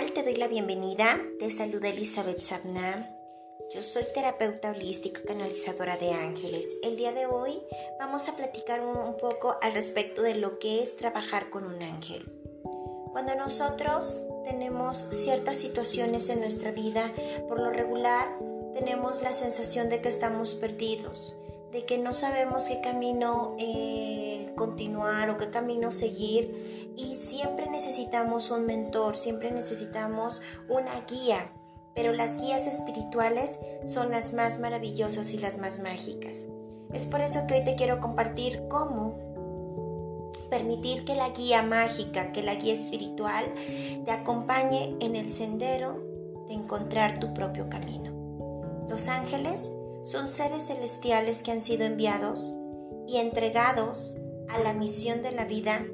tal? Te doy la bienvenida. Te saluda Elizabeth Sabna. Yo soy terapeuta holístico canalizadora de ángeles. El día de hoy vamos a platicar un poco al respecto de lo que es trabajar con un ángel. Cuando nosotros tenemos ciertas situaciones en nuestra vida, por lo regular tenemos la sensación de que estamos perdidos, de que no sabemos qué camino eh, continuar o qué camino seguir y siempre necesitamos un mentor, siempre necesitamos una guía, pero las guías espirituales son las más maravillosas y las más mágicas. Es por eso que hoy te quiero compartir cómo permitir que la guía mágica, que la guía espiritual te acompañe en el sendero de encontrar tu propio camino. Los ángeles son seres celestiales que han sido enviados y entregados a la misión de la vida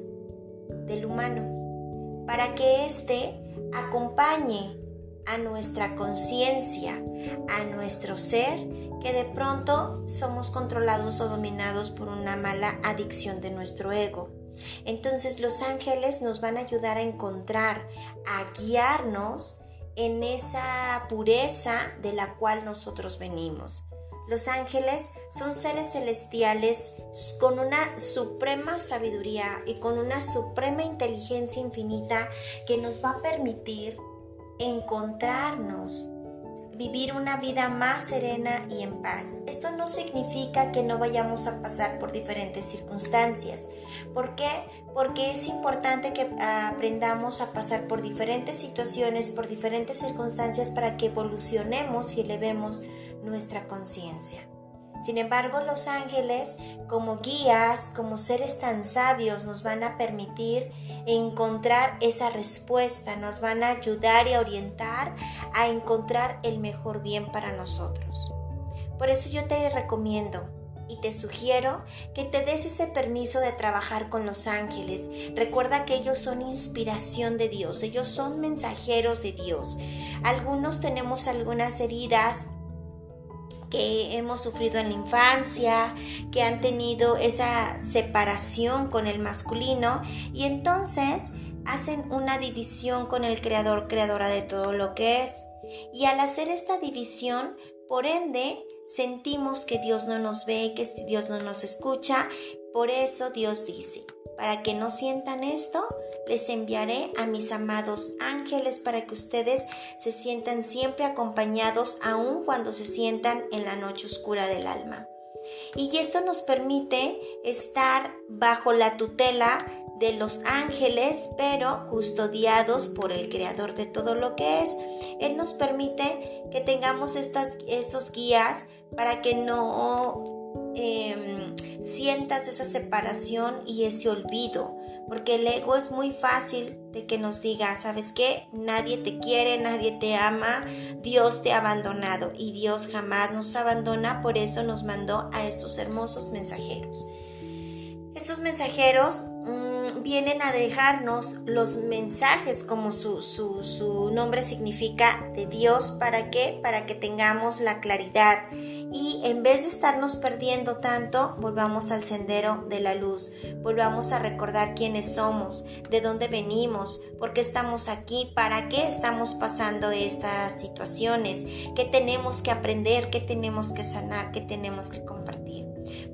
del humano, para que éste acompañe a nuestra conciencia, a nuestro ser, que de pronto somos controlados o dominados por una mala adicción de nuestro ego. Entonces los ángeles nos van a ayudar a encontrar, a guiarnos en esa pureza de la cual nosotros venimos. Los ángeles son seres celestiales con una suprema sabiduría y con una suprema inteligencia infinita que nos va a permitir encontrarnos vivir una vida más serena y en paz. Esto no significa que no vayamos a pasar por diferentes circunstancias. ¿Por qué? Porque es importante que aprendamos a pasar por diferentes situaciones, por diferentes circunstancias para que evolucionemos y elevemos nuestra conciencia. Sin embargo, los ángeles, como guías, como seres tan sabios, nos van a permitir encontrar esa respuesta, nos van a ayudar y a orientar a encontrar el mejor bien para nosotros. Por eso yo te recomiendo y te sugiero que te des ese permiso de trabajar con los ángeles. Recuerda que ellos son inspiración de Dios, ellos son mensajeros de Dios. Algunos tenemos algunas heridas que hemos sufrido en la infancia, que han tenido esa separación con el masculino y entonces hacen una división con el creador, creadora de todo lo que es. Y al hacer esta división, por ende, sentimos que Dios no nos ve, que Dios no nos escucha. Por eso Dios dice, para que no sientan esto, les enviaré a mis amados ángeles para que ustedes se sientan siempre acompañados aun cuando se sientan en la noche oscura del alma. Y esto nos permite estar bajo la tutela de los ángeles, pero custodiados por el creador de todo lo que es. Él nos permite que tengamos estas, estos guías para que no em, sientas esa separación y ese olvido, porque el ego es muy fácil de que nos diga, ¿sabes qué? Nadie te quiere, nadie te ama, Dios te ha abandonado y Dios jamás nos abandona, por eso nos mandó a estos hermosos mensajeros. Estos mensajeros mm, vienen a dejarnos los mensajes como su, su, su nombre significa de Dios. ¿Para qué? Para que tengamos la claridad y en vez de estarnos perdiendo tanto, volvamos al sendero de la luz, volvamos a recordar quiénes somos, de dónde venimos, por qué estamos aquí, para qué estamos pasando estas situaciones, qué tenemos que aprender, qué tenemos que sanar, qué tenemos que compartir.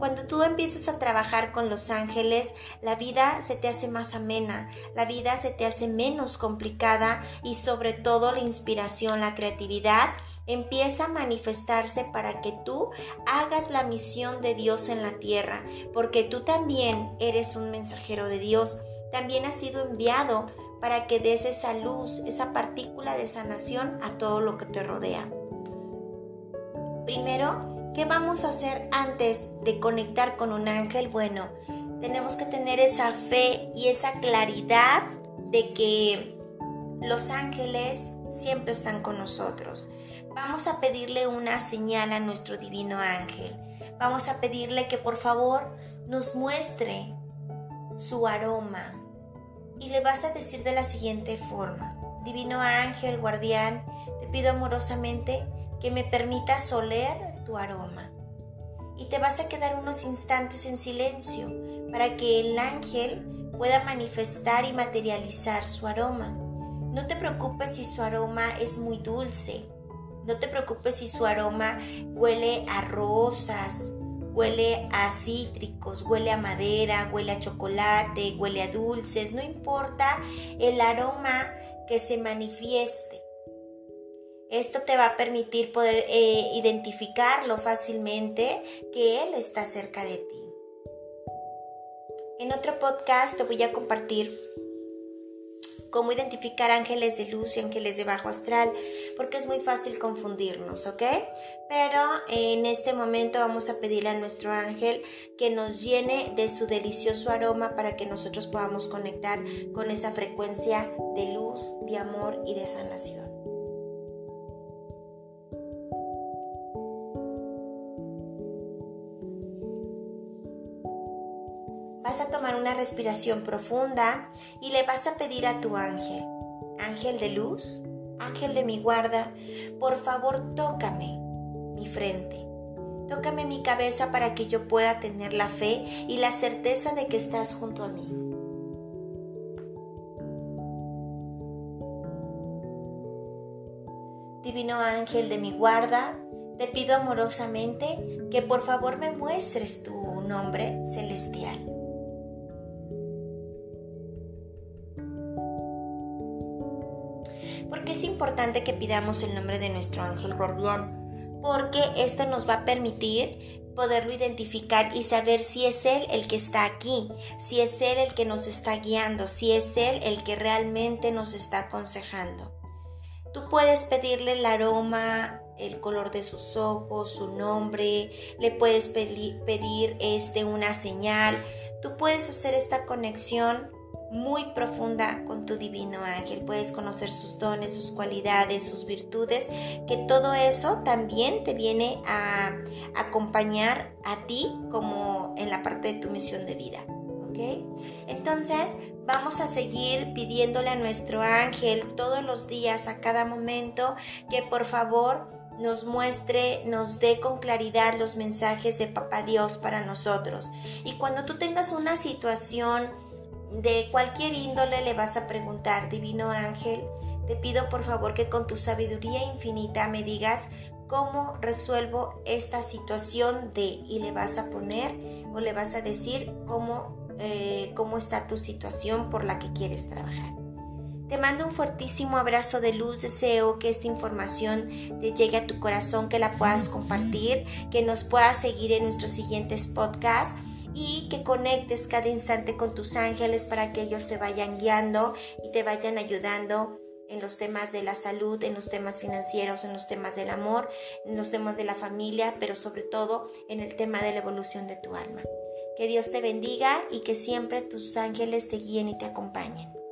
Cuando tú empiezas a trabajar con los ángeles, la vida se te hace más amena, la vida se te hace menos complicada y sobre todo la inspiración, la creatividad empieza a manifestarse para que tú hagas la misión de Dios en la tierra, porque tú también eres un mensajero de Dios, también has sido enviado para que des esa luz, esa partícula de sanación a todo lo que te rodea. Primero, ¿Qué vamos a hacer antes de conectar con un ángel? Bueno, tenemos que tener esa fe y esa claridad de que los ángeles siempre están con nosotros. Vamos a pedirle una señal a nuestro divino ángel. Vamos a pedirle que por favor nos muestre su aroma. Y le vas a decir de la siguiente forma. Divino ángel, guardián, te pido amorosamente que me permitas oler tu aroma. Y te vas a quedar unos instantes en silencio para que el ángel pueda manifestar y materializar su aroma. No te preocupes si su aroma es muy dulce. No te preocupes si su aroma huele a rosas, huele a cítricos, huele a madera, huele a chocolate, huele a dulces. No importa el aroma que se manifieste. Esto te va a permitir poder eh, identificarlo fácilmente que Él está cerca de ti. En otro podcast te voy a compartir cómo identificar ángeles de luz y ángeles de bajo astral, porque es muy fácil confundirnos, ¿ok? Pero en este momento vamos a pedirle a nuestro ángel que nos llene de su delicioso aroma para que nosotros podamos conectar con esa frecuencia de luz, de amor y de sanación. Una respiración profunda y le vas a pedir a tu ángel, ángel de luz, ángel de mi guarda, por favor tócame mi frente. Tócame mi cabeza para que yo pueda tener la fe y la certeza de que estás junto a mí. Divino ángel de mi guarda, te pido amorosamente que por favor me muestres tu nombre celestial. ¿Por qué es importante que pidamos el nombre de nuestro ángel guardián? Porque esto nos va a permitir poderlo identificar y saber si es Él el que está aquí, si es Él el que nos está guiando, si es Él el que realmente nos está aconsejando. Tú puedes pedirle el aroma, el color de sus ojos, su nombre, le puedes pedir este, una señal. Tú puedes hacer esta conexión muy profunda con tu divino ángel. Puedes conocer sus dones, sus cualidades, sus virtudes, que todo eso también te viene a acompañar a ti como en la parte de tu misión de vida. ¿Ok? Entonces, vamos a seguir pidiéndole a nuestro ángel todos los días, a cada momento, que por favor nos muestre, nos dé con claridad los mensajes de Papá Dios para nosotros. Y cuando tú tengas una situación de cualquier índole le vas a preguntar, Divino Ángel, te pido por favor que con tu sabiduría infinita me digas cómo resuelvo esta situación de y le vas a poner o le vas a decir cómo, eh, cómo está tu situación por la que quieres trabajar. Te mando un fuertísimo abrazo de luz, deseo que esta información te llegue a tu corazón, que la puedas compartir, que nos puedas seguir en nuestros siguientes podcasts y que conectes cada instante con tus ángeles para que ellos te vayan guiando y te vayan ayudando en los temas de la salud, en los temas financieros, en los temas del amor, en los temas de la familia, pero sobre todo en el tema de la evolución de tu alma. Que Dios te bendiga y que siempre tus ángeles te guíen y te acompañen.